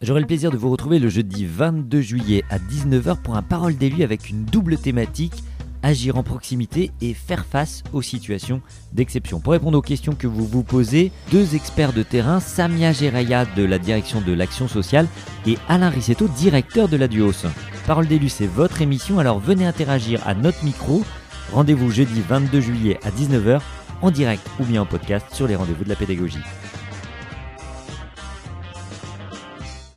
J'aurai le plaisir de vous retrouver le jeudi 22 juillet à 19h pour un parole d'élu avec une double thématique agir en proximité et faire face aux situations d'exception. Pour répondre aux questions que vous vous posez, deux experts de terrain, Samia Geraya de la direction de l'action sociale et Alain Rissetto, directeur de la Duos. Parole d'élu, c'est votre émission, alors venez interagir à notre micro. Rendez-vous jeudi 22 juillet à 19h en direct ou bien en podcast sur les rendez-vous de la pédagogie.